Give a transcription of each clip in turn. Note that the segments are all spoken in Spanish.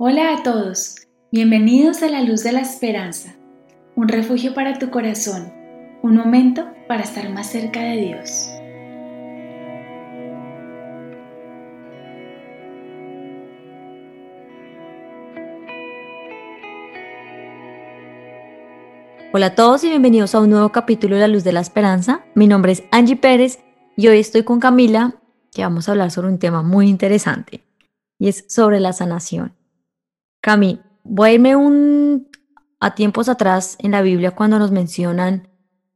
Hola a todos, bienvenidos a la luz de la esperanza, un refugio para tu corazón, un momento para estar más cerca de Dios. Hola a todos y bienvenidos a un nuevo capítulo de La Luz de la Esperanza. Mi nombre es Angie Pérez y hoy estoy con Camila, que vamos a hablar sobre un tema muy interesante y es sobre la sanación. Cami, voy a irme un, a tiempos atrás en la Biblia cuando nos mencionan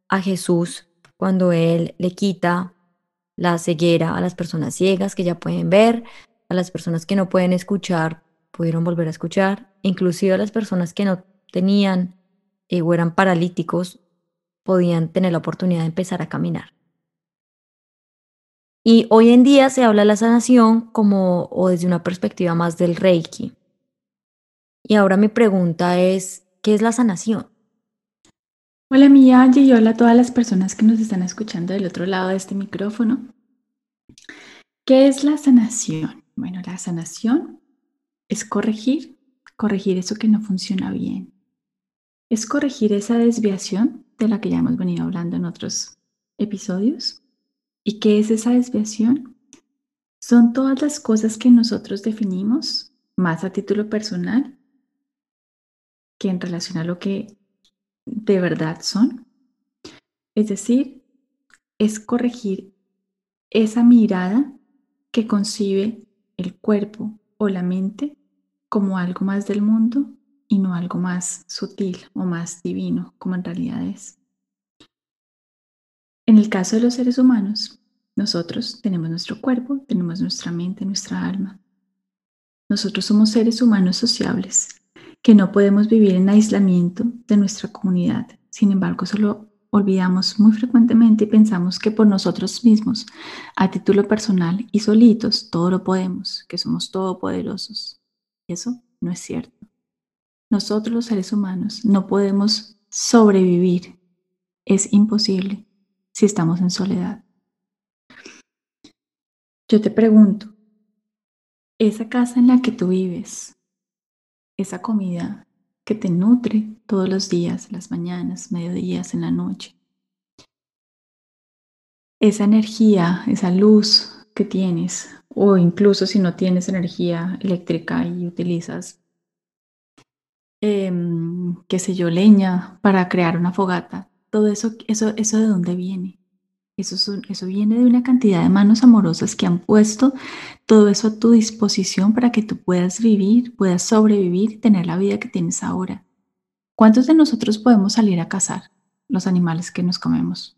a Jesús, cuando Él le quita la ceguera a las personas ciegas que ya pueden ver, a las personas que no pueden escuchar, pudieron volver a escuchar, inclusive a las personas que no tenían eh, o eran paralíticos, podían tener la oportunidad de empezar a caminar. Y hoy en día se habla de la sanación como o desde una perspectiva más del Reiki. Y ahora mi pregunta es, ¿qué es la sanación? Hola mi Angie y hola a todas las personas que nos están escuchando del otro lado de este micrófono. ¿Qué es la sanación? Bueno, la sanación es corregir, corregir eso que no funciona bien, es corregir esa desviación de la que ya hemos venido hablando en otros episodios. ¿Y qué es esa desviación? Son todas las cosas que nosotros definimos, más a título personal, que en relación a lo que de verdad son. Es decir, es corregir esa mirada que concibe el cuerpo o la mente como algo más del mundo y no algo más sutil o más divino como en realidad es. En el caso de los seres humanos, nosotros tenemos nuestro cuerpo, tenemos nuestra mente, nuestra alma. Nosotros somos seres humanos sociables que no podemos vivir en aislamiento de nuestra comunidad. Sin embargo, solo olvidamos muy frecuentemente y pensamos que por nosotros mismos, a título personal y solitos, todo lo podemos, que somos todopoderosos. Eso no es cierto. Nosotros los seres humanos no podemos sobrevivir. Es imposible si estamos en soledad. Yo te pregunto, esa casa en la que tú vives, esa comida que te nutre todos los días, las mañanas, mediodías, en la noche, esa energía, esa luz que tienes, o incluso si no tienes energía eléctrica y utilizas Em, qué sé yo, leña para crear una fogata. Todo eso, eso, eso de dónde viene. Eso, eso viene de una cantidad de manos amorosas que han puesto todo eso a tu disposición para que tú puedas vivir, puedas sobrevivir y tener la vida que tienes ahora. ¿Cuántos de nosotros podemos salir a cazar los animales que nos comemos?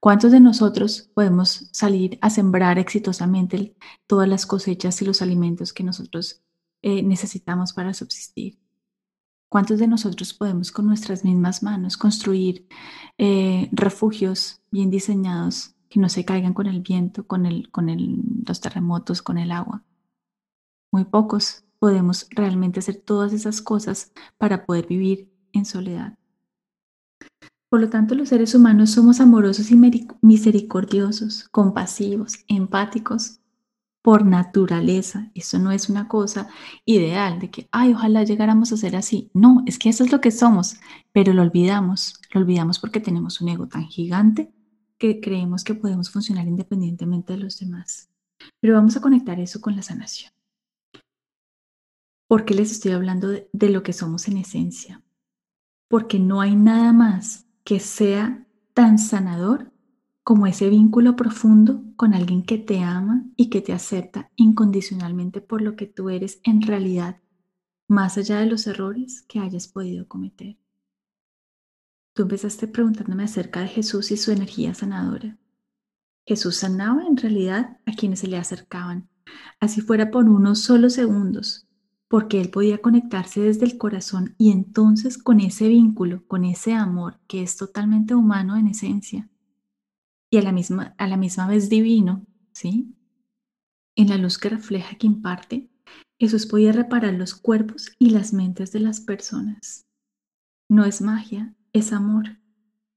¿Cuántos de nosotros podemos salir a sembrar exitosamente todas las cosechas y los alimentos que nosotros eh, necesitamos para subsistir? ¿Cuántos de nosotros podemos con nuestras mismas manos construir eh, refugios bien diseñados que no se caigan con el viento, con, el, con los terremotos, con el agua? Muy pocos podemos realmente hacer todas esas cosas para poder vivir en soledad. Por lo tanto, los seres humanos somos amorosos y misericordiosos, compasivos, empáticos, por naturaleza. Eso no es una cosa ideal de que, ay, ojalá llegáramos a ser así. No, es que eso es lo que somos, pero lo olvidamos. Lo olvidamos porque tenemos un ego tan gigante que creemos que podemos funcionar independientemente de los demás. Pero vamos a conectar eso con la sanación. ¿Por qué les estoy hablando de, de lo que somos en esencia? Porque no hay nada más que sea tan sanador como ese vínculo profundo con alguien que te ama y que te acepta incondicionalmente por lo que tú eres en realidad, más allá de los errores que hayas podido cometer. Tú empezaste preguntándome acerca de Jesús y su energía sanadora. Jesús sanaba en realidad a quienes se le acercaban, así fuera por unos solos segundos, porque él podía conectarse desde el corazón y entonces con ese vínculo, con ese amor que es totalmente humano en esencia, y a la misma, a la misma vez divino, ¿sí? En la luz que refleja que imparte, Jesús podía reparar los cuerpos y las mentes de las personas. No es magia, es amor.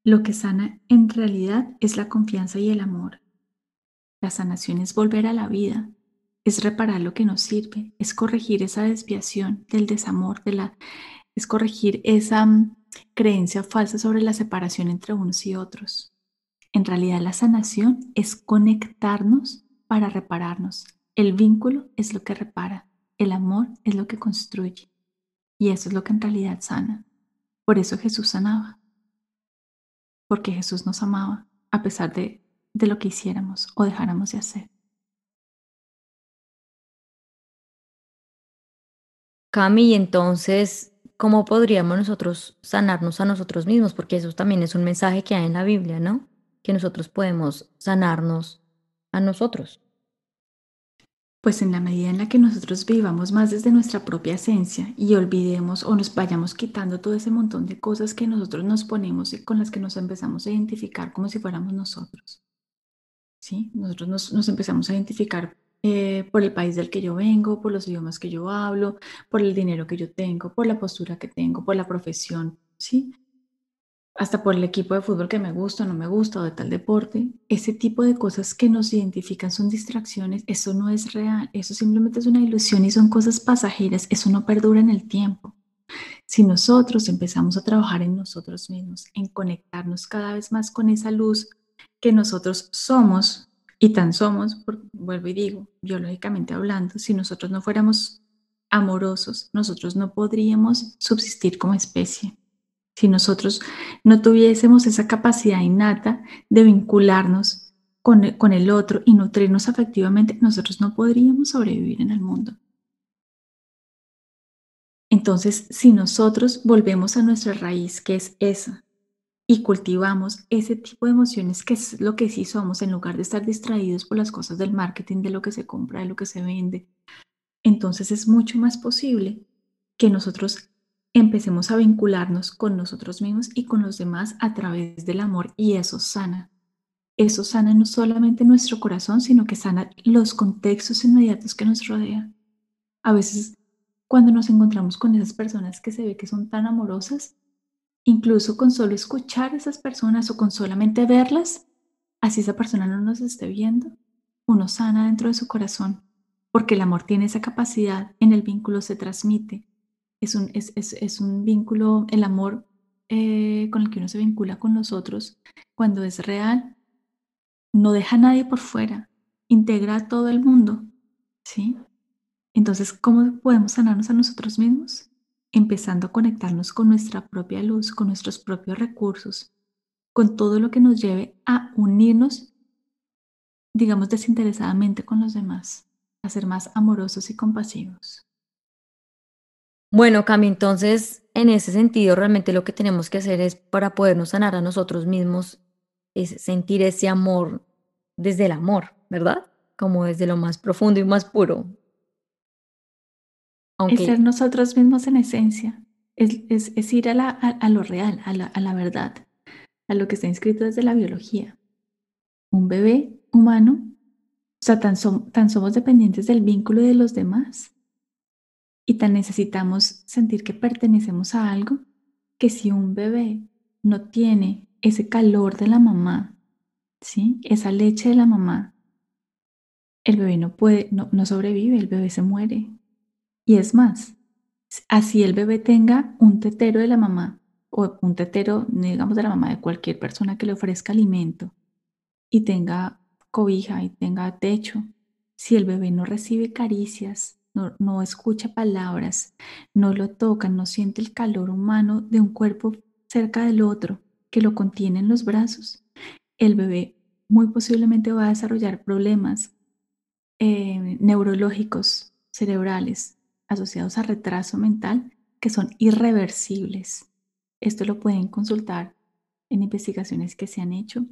Lo que sana en realidad es la confianza y el amor. La sanación es volver a la vida, es reparar lo que nos sirve, es corregir esa desviación del desamor, de la, es corregir esa mm, creencia falsa sobre la separación entre unos y otros. En realidad la sanación es conectarnos para repararnos. El vínculo es lo que repara, el amor es lo que construye. Y eso es lo que en realidad sana. Por eso Jesús sanaba. Porque Jesús nos amaba a pesar de, de lo que hiciéramos o dejáramos de hacer. Cami, entonces, ¿cómo podríamos nosotros sanarnos a nosotros mismos? Porque eso también es un mensaje que hay en la Biblia, ¿no? Que nosotros podemos sanarnos a nosotros. Pues en la medida en la que nosotros vivamos más desde nuestra propia esencia y olvidemos o nos vayamos quitando todo ese montón de cosas que nosotros nos ponemos y con las que nos empezamos a identificar como si fuéramos nosotros. ¿Sí? Nosotros nos, empezamos a identificar eh, por el país del que yo vengo, por los idiomas que yo hablo, por el dinero que yo tengo, por la postura que tengo, por la profesión, ¿sí? Hasta por el equipo de fútbol que me gusta o no me gusta o de tal deporte. Ese tipo de cosas que nos identifican son distracciones, eso no es real, eso simplemente es una ilusión y son cosas pasajeras, eso no perdura en el tiempo. Si nosotros empezamos a trabajar en nosotros mismos, en conectarnos cada vez más con esa luz que nosotros somos, y tan somos, vuelvo y digo, biológicamente hablando, si nosotros no fuéramos amorosos, nosotros no podríamos subsistir como especie. Si nosotros no tuviésemos esa capacidad innata de vincularnos con, con el otro y nutrirnos afectivamente, nosotros no podríamos sobrevivir en el mundo. Entonces, si nosotros volvemos a nuestra raíz, que es esa, y cultivamos ese tipo de emociones que es lo que sí somos, en lugar de estar distraídos por las cosas del marketing, de lo que se compra, de lo que se vende, entonces es mucho más posible que nosotros empecemos a vincularnos con nosotros mismos y con los demás a través del amor y eso sana. Eso sana no solamente nuestro corazón, sino que sana los contextos inmediatos que nos rodean. A veces cuando nos encontramos con esas personas que se ve que son tan amorosas, Incluso con solo escuchar a esas personas o con solamente verlas, así esa persona no nos esté viendo, uno sana dentro de su corazón, porque el amor tiene esa capacidad, en el vínculo se transmite. Es un, es, un vínculo, el amor eh, con el que uno se vincula con los otros, cuando es real, no deja a nadie por fuera, integra a todo el mundo, ¿sí? Entonces, ¿cómo podemos sanarnos a nosotros mismos? empezando a conectarnos con nuestra propia luz, con nuestros propios recursos, con todo lo que nos lleve a unirnos, digamos, desinteresadamente con los demás, a ser más amorosos y compasivos. Bueno, Cami, entonces, en ese sentido, realmente lo que tenemos que hacer es para podernos sanar a nosotros mismos, es sentir ese amor desde el amor, ¿verdad? Como desde lo más profundo y más puro, es ser nosotros mismos en esencia, es, ir a, lo real, a la, verdad, a lo que está inscrito desde la biología. Un bebé humano, o sea, tan, tan somos dependientes del vínculo de los demás y tan necesitamos sentir que pertenecemos a algo que si un bebé no tiene ese calor de la mamá, ¿sí? esa leche de la mamá, el bebé no puede, no sobrevive, el bebé se muere. Y es más, así el bebé tenga un tetero de la mamá o un tetero, digamos, de la mamá de cualquier persona que le ofrezca alimento y tenga cobija y tenga techo, si el bebé no recibe caricias, no, escucha palabras, no lo toca, no siente el calor humano de un cuerpo cerca del otro que lo contiene en los brazos, el bebé muy posiblemente va a desarrollar problemas eh, neurológicos cerebrales asociados a retraso mental que son irreversibles. Esto lo pueden consultar en investigaciones que se han hecho,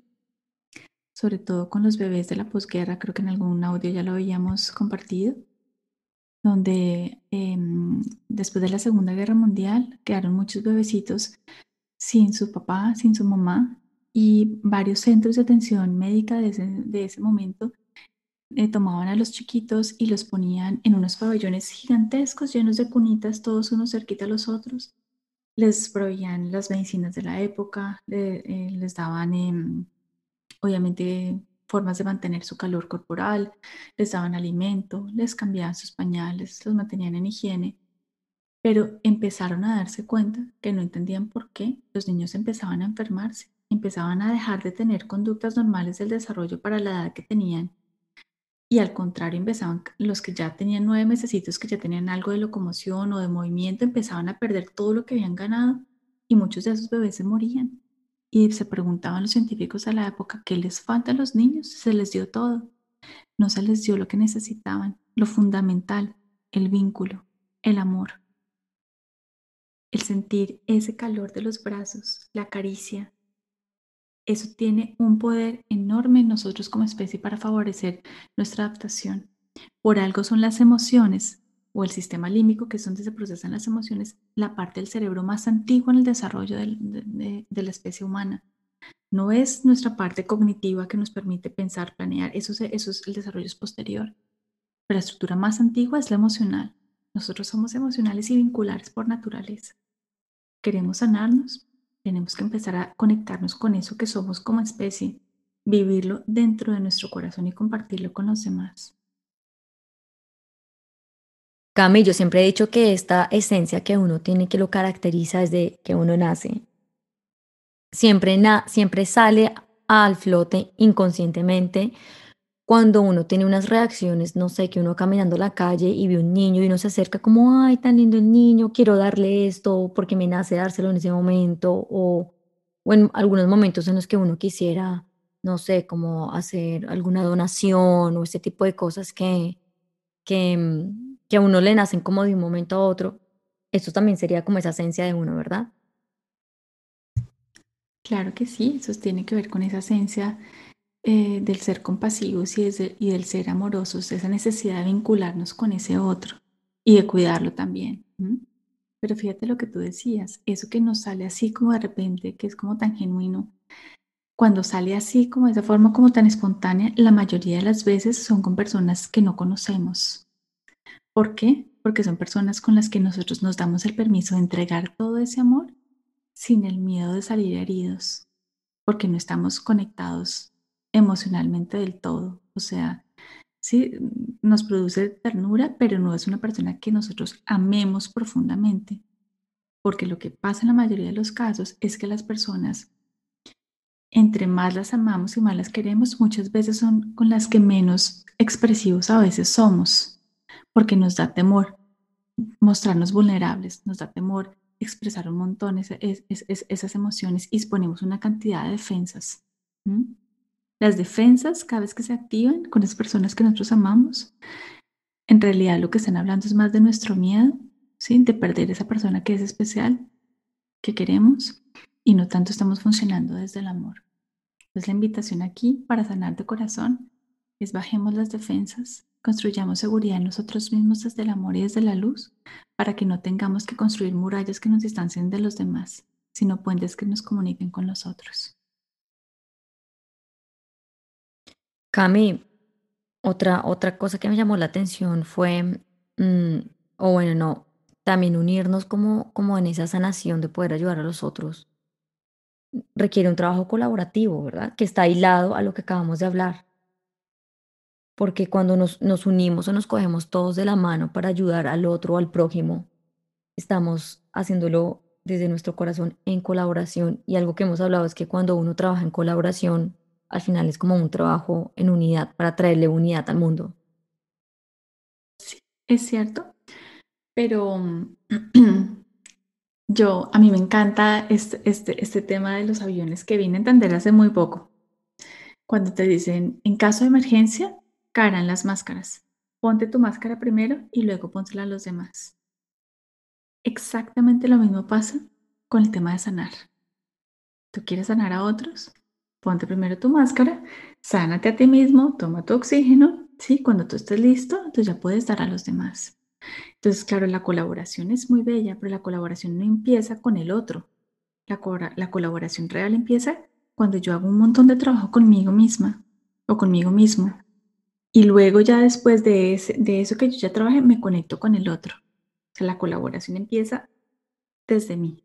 sobre todo con los bebés de la posguerra, creo que en algún audio ya lo habíamos compartido, donde em, después de la Segunda Guerra Mundial quedaron muchos bebecitos sin su papá, sin su mamá, y varios centros de atención médica de ese, de ese momento eh, tomaban a los chiquitos y los ponían en unos pabellones gigantescos llenos de cunitas, todos unos cerquita a los otros. Les proveían las medicinas de la época, eh, les daban em, obviamente formas de mantener su calor corporal, les daban alimento, les cambiaban sus pañales, los mantenían en higiene, pero empezaron a darse cuenta que no entendían por qué los niños empezaban a enfermarse, empezaban a dejar de tener conductas normales del desarrollo para la edad que tenían y al contrario empezaban los que ya tenían nueve mesecitos que ya tenían algo de locomoción o de movimiento empezaban a perder todo lo que habían ganado y muchos de esos bebés se morían y se preguntaban los científicos a la época qué les falta a los niños se les dio todo. No se les dio lo que necesitaban lo fundamental el vínculo el amor. El sentir ese calor de los brazos la caricia. Eso tiene un poder enorme en nosotros como especie para favorecer nuestra adaptación. Por algo son las emociones o el sistema límbico, que es donde se procesan las emociones, la parte del cerebro más antigua en el desarrollo de, la especie humana. No es nuestra parte cognitiva que nos permite pensar, planear, eso, eso es el desarrollo posterior. Pero la estructura más antigua es la emocional. Nosotros somos emocionales y vinculares por naturaleza. Queremos sanarnos, tenemos que empezar a conectarnos con eso que somos como especie, vivirlo dentro de nuestro corazón y compartirlo con los demás. Yo siempre he dicho que esta esencia que uno tiene que lo caracteriza desde que uno nace, siempre, siempre sale al flote inconscientemente. Cuando uno tiene unas reacciones, no sé, que uno caminando la calle y ve un niño y uno se acerca como, ay, tan lindo el niño, quiero darle esto porque me nace dárselo en ese momento, o, o en algunos momentos en los que uno quisiera, no sé, como hacer alguna donación o ese tipo de cosas que, que, mm, que a uno le nacen como de un momento a otro. Esto también sería como esa esencia de uno, ¿verdad? Claro que sí, eso tiene que ver con esa esencia eh, del ser compasivos y, y del ser amorosos, esa necesidad de vincularnos con ese otro y de cuidarlo también. Pero fíjate lo que tú decías, eso que nos sale así como de repente, que es como tan genuino, cuando sale así como de esa forma como tan espontánea, la mayoría de las veces son con personas que no conocemos. ¿Por qué? Porque son personas con las que nosotros nos damos el permiso de entregar todo ese amor sin el miedo de salir heridos, porque no estamos conectados emocionalmente del todo. O sea, sí, nos produce ternura, pero no es una persona que nosotros amemos profundamente. Porque lo que pasa en la mayoría de los casos es que las personas, entre más las amamos y más las queremos, muchas veces son con las que menos expresivos a veces somos, porque nos da temor mostrarnos vulnerables, nos da temor expresar un montón esas emociones y exponemos una cantidad de defensas. Las defensas, cada vez que se activan con las personas que nosotros amamos, en realidad lo que están hablando es más de nuestro miedo, ¿sí? de perder esa persona que es especial, que queremos, y no tanto estamos funcionando desde el amor. Entonces la invitación aquí para sanar de corazón es bajemos las defensas, construyamos seguridad en nosotros mismos desde el amor y desde la luz, para que no tengamos que construir murallas que nos distancien de los demás, sino puentes que nos comuniquen con los otros. Cami, otra, otra cosa que me llamó la atención fue, mm, o bueno, no, también unirnos como, como en esa sanación de poder ayudar a los otros. Requiere un trabajo colaborativo, ¿verdad? Que está aislado a lo que acabamos de hablar. Porque cuando nos, nos unimos o nos cogemos todos de la mano para ayudar al otro o al prójimo, estamos haciéndolo desde nuestro corazón en colaboración. Y algo que hemos hablado es que cuando uno trabaja en colaboración, al final es como un trabajo en unidad para traerle unidad al mundo. Sí, es cierto, pero yo, a mí me encanta este, este, este tema de los aviones que vine a entender hace muy poco. Cuando te dicen, en caso de emergencia, caerán las máscaras. Ponte tu máscara primero y luego pónsela a los demás. Exactamente lo mismo pasa con el tema de sanar. ¿Tú quieres sanar a otros? ponte primero tu máscara, sánate a ti mismo, toma tu oxígeno, ¿sí? Cuando tú estés listo, entonces ya puedes dar a los demás. Entonces, claro, la colaboración es muy bella, pero la colaboración no empieza con el otro. La, la colaboración real empieza cuando yo hago un montón de trabajo conmigo misma o conmigo mismo. Y luego ya después de, de eso que yo ya trabajé, me conecto con el otro. O sea, la colaboración empieza desde mí.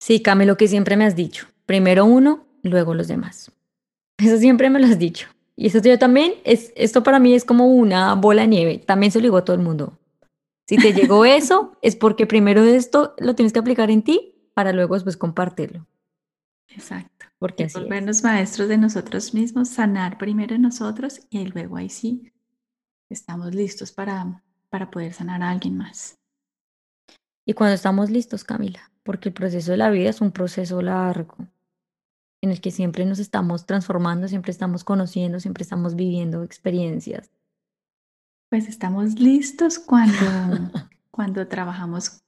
Sí, Cami, lo que siempre me has dicho. Primero uno, luego los demás. Eso siempre me lo has dicho. Y eso yo también, es, esto para mí es como una bola de nieve. También se lo digo a todo el mundo. Si te llegó eso, es porque primero esto lo tienes que aplicar en ti para luego después compartirlo. Exacto. Porque así volvernos maestros de nosotros mismos, sanar primero en nosotros y luego ahí sí estamos listos para, para poder sanar a alguien más. Y cuando estamos listos, Camila, porque el proceso de la vida es un proceso largo en el que siempre nos estamos transformando, siempre estamos conociendo, siempre estamos viviendo experiencias. Pues estamos listos cuando, cuando trabajamos,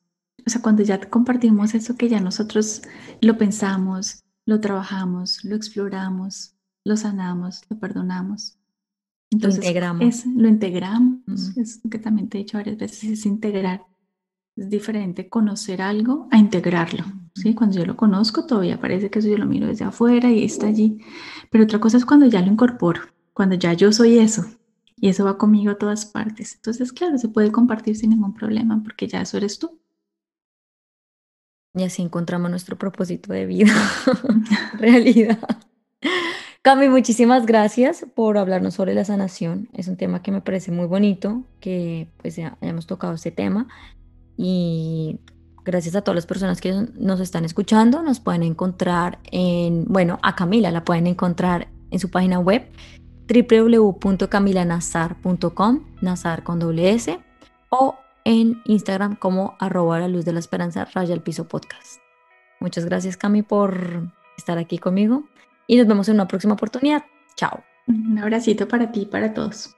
o sea, cuando ya compartimos eso que ya nosotros lo pensamos, lo trabajamos, lo exploramos, lo sanamos, lo perdonamos. Entonces, lo integramos. lo integramos, es lo que también te he dicho varias veces, es integrar. Es diferente conocer algo a integrarlo. ¿sí? Cuando yo lo conozco, todavía parece que eso yo lo miro desde afuera y está allí. Pero otra cosa es cuando ya lo incorporo, cuando ya yo soy eso y eso va conmigo a todas partes. Entonces, claro, se puede compartir sin ningún problema porque ya eso eres tú. Y así encontramos nuestro propósito de vida, realidad. Cami, muchísimas gracias por hablarnos sobre la sanación. Es un tema que me parece muy bonito, que pues ya hayamos tocado este tema. Y gracias a todas las personas que nos están escuchando. Nos pueden encontrar en, bueno, a Camila la pueden encontrar en su página web www.camilanazar.com, Nazar con doble S, o en Instagram como arroba la luz de la esperanza raya el piso podcast. Muchas gracias Cami por estar aquí conmigo y nos vemos en una próxima oportunidad. Chao. Un abracito para ti y para todos.